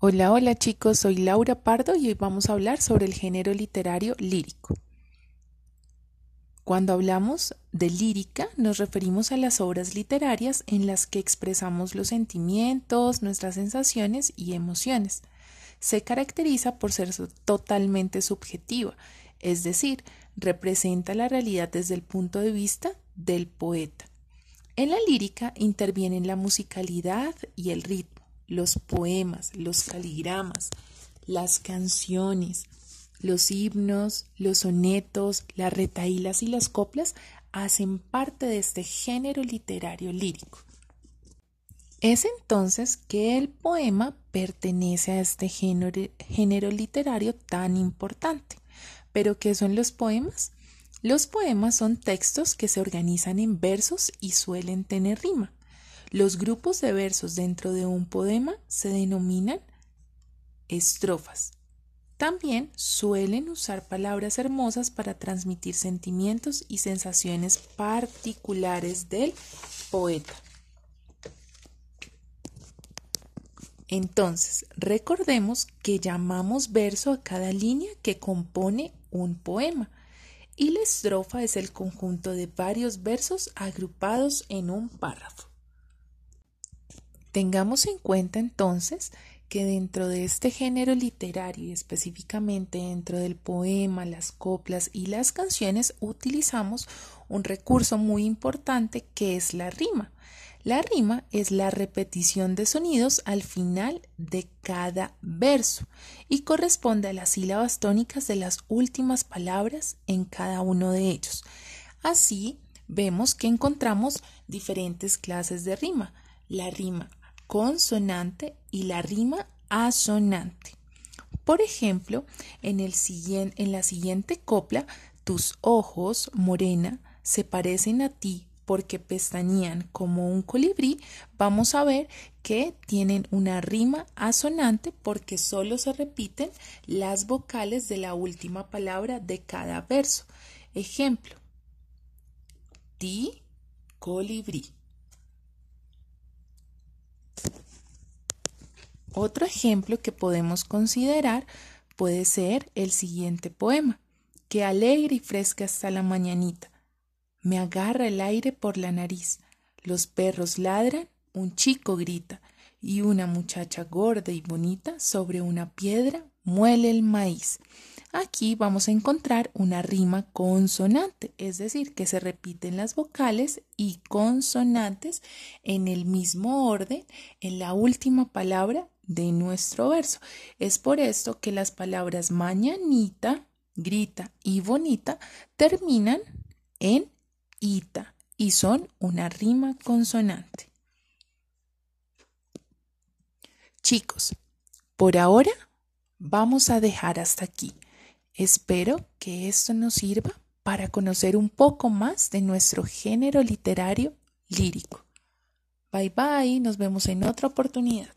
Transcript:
Hola, hola chicos, soy Laura Pardo y hoy vamos a hablar sobre el género literario lírico. Cuando hablamos de lírica nos referimos a las obras literarias en las que expresamos los sentimientos, nuestras sensaciones y emociones. Se caracteriza por ser totalmente subjetiva, es decir, representa la realidad desde el punto de vista del poeta. En la lírica intervienen la musicalidad y el ritmo los poemas, los caligramas, las canciones, los himnos, los sonetos, las retaílas y las coplas hacen parte de este género literario lírico. Es entonces que el poema pertenece a este género, género literario tan importante. ¿Pero qué son los poemas? Los poemas son textos que se organizan en versos y suelen tener rima. Los grupos de versos dentro de un poema se denominan estrofas. También suelen usar palabras hermosas para transmitir sentimientos y sensaciones particulares del poeta. Entonces, recordemos que llamamos verso a cada línea que compone un poema y la estrofa es el conjunto de varios versos agrupados en un párrafo. Tengamos en cuenta entonces que dentro de este género literario y específicamente dentro del poema, las coplas y las canciones utilizamos un recurso muy importante que es la rima. La rima es la repetición de sonidos al final de cada verso y corresponde a las sílabas tónicas de las últimas palabras en cada uno de ellos. Así, vemos que encontramos diferentes clases de rima. La rima consonante y la rima asonante. Por ejemplo, en, el en la siguiente copla, tus ojos, morena, se parecen a ti porque pestañean como un colibrí, vamos a ver que tienen una rima asonante porque solo se repiten las vocales de la última palabra de cada verso. Ejemplo, ti, colibrí. Otro ejemplo que podemos considerar puede ser el siguiente poema. que alegre y fresca está la mañanita. Me agarra el aire por la nariz. Los perros ladran, un chico grita, y una muchacha gorda y bonita sobre una piedra muele el maíz. Aquí vamos a encontrar una rima consonante, es decir, que se repiten las vocales y consonantes en el mismo orden en la última palabra de nuestro verso. Es por esto que las palabras mañanita, grita y bonita terminan en ita y son una rima consonante. Chicos, por ahora vamos a dejar hasta aquí. Espero que esto nos sirva para conocer un poco más de nuestro género literario lírico. Bye bye, nos vemos en otra oportunidad.